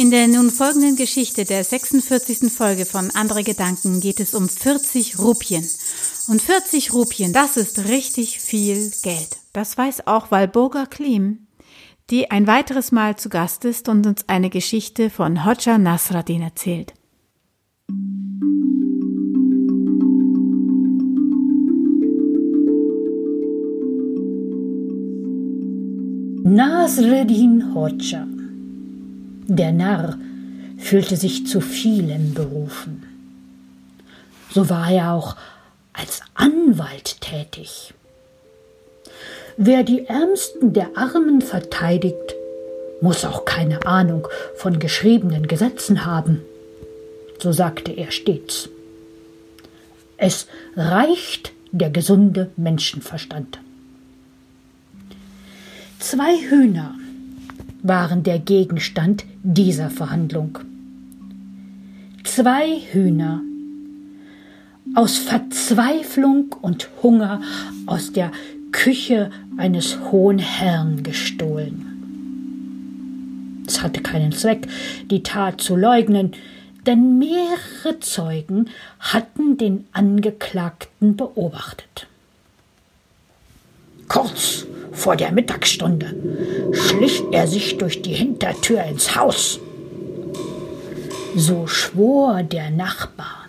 In der nun folgenden Geschichte der 46. Folge von Andere Gedanken geht es um 40 Rupien. Und 40 Rupien, das ist richtig viel Geld. Das weiß auch Walburga Klim, die ein weiteres Mal zu Gast ist und uns eine Geschichte von Hoxha Nasradin erzählt. Nasreddin Hoxha der Narr fühlte sich zu vielem berufen. So war er auch als Anwalt tätig. Wer die Ärmsten der Armen verteidigt, muss auch keine Ahnung von geschriebenen Gesetzen haben, so sagte er stets. Es reicht der gesunde Menschenverstand. Zwei Hühner waren der Gegenstand dieser Verhandlung. Zwei Hühner aus Verzweiflung und Hunger aus der Küche eines hohen Herrn gestohlen. Es hatte keinen Zweck, die Tat zu leugnen, denn mehrere Zeugen hatten den Angeklagten beobachtet. Kurz vor der Mittagsstunde schlich er sich durch die Hintertür ins Haus. So schwor der Nachbar.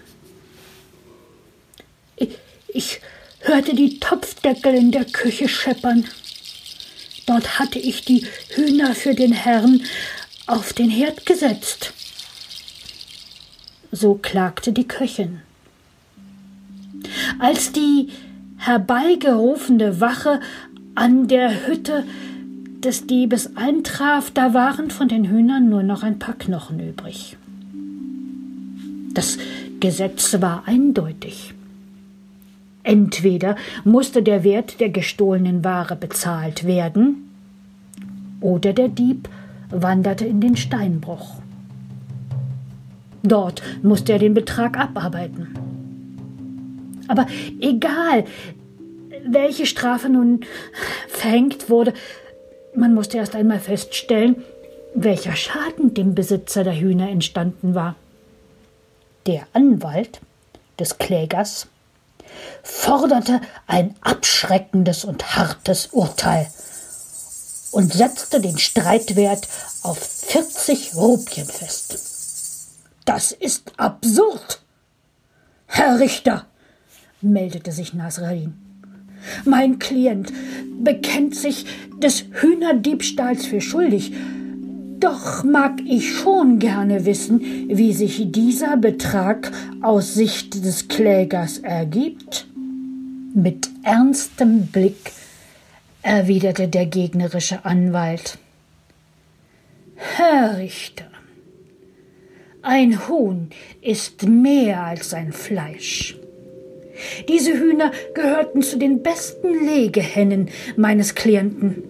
Ich, ich hörte die Topfdeckel in der Küche scheppern. Dort hatte ich die Hühner für den Herrn auf den Herd gesetzt. So klagte die Köchin. Als die herbeigerufene Wache an der Hütte des Diebes eintraf, da waren von den Hühnern nur noch ein paar Knochen übrig. Das Gesetz war eindeutig. Entweder musste der Wert der gestohlenen Ware bezahlt werden, oder der Dieb wanderte in den Steinbruch. Dort musste er den Betrag abarbeiten. Aber egal, welche Strafe nun verhängt wurde, man musste erst einmal feststellen, welcher Schaden dem Besitzer der Hühner entstanden war. Der Anwalt des Klägers forderte ein abschreckendes und hartes Urteil und setzte den Streitwert auf 40 Rupien fest. Das ist absurd. Herr Richter, meldete sich Nasradin. Mein Klient bekennt sich des Hühnerdiebstahls für schuldig. Doch mag ich schon gerne wissen, wie sich dieser Betrag aus Sicht des Klägers ergibt. Mit ernstem Blick erwiderte der gegnerische Anwalt. Herr Richter, ein Huhn ist mehr als ein Fleisch. Diese Hühner gehörten zu den besten Legehennen meines Klienten.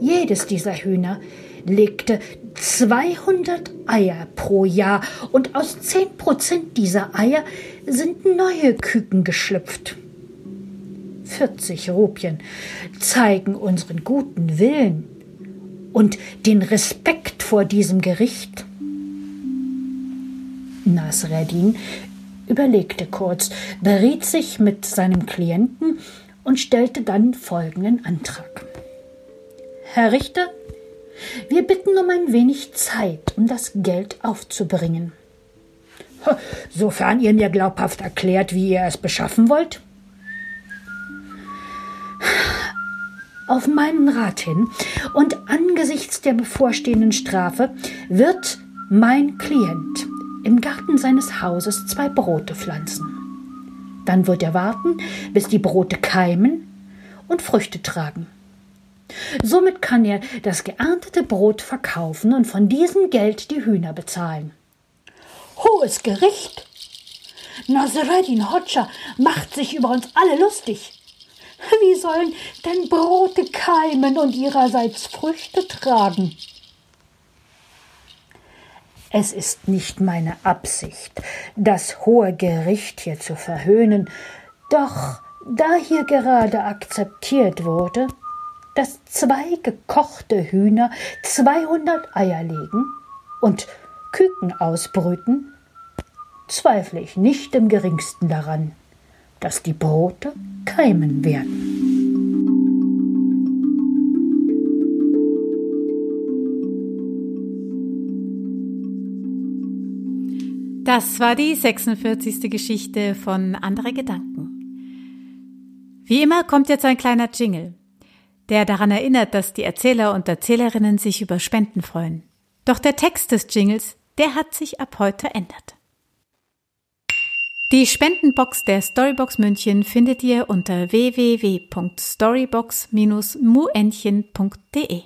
Jedes dieser Hühner legte 200 Eier pro Jahr und aus 10 Prozent dieser Eier sind neue Küken geschlüpft. 40 Rupien zeigen unseren guten Willen und den Respekt vor diesem Gericht. Nasreddin überlegte kurz, beriet sich mit seinem Klienten und stellte dann folgenden Antrag. Herr Richter, wir bitten um ein wenig Zeit, um das Geld aufzubringen. Sofern ihr mir glaubhaft erklärt, wie ihr es beschaffen wollt. Auf meinen Rat hin und angesichts der bevorstehenden Strafe wird mein Klient im Garten seines Hauses zwei Brote pflanzen. Dann wird er warten, bis die Brote keimen und Früchte tragen. Somit kann er das geerntete Brot verkaufen und von diesem Geld die Hühner bezahlen. Hohes Gericht! Nasreddin Hoxha macht sich über uns alle lustig. Wie sollen denn Brote keimen und ihrerseits Früchte tragen? Es ist nicht meine Absicht, das hohe Gericht hier zu verhöhnen, doch da hier gerade akzeptiert wurde, dass zwei gekochte Hühner 200 Eier legen, und Küken ausbrüten, zweifle ich nicht im geringsten daran, dass die Brote keimen werden. Das war die 46. Geschichte von Andere Gedanken. Wie immer kommt jetzt ein kleiner Jingle, der daran erinnert, dass die Erzähler und Erzählerinnen sich über Spenden freuen. Doch der Text des Jingles, der hat sich ab heute ändert. Die Spendenbox der Storybox München findet ihr unter www.storybox-muentchen.de.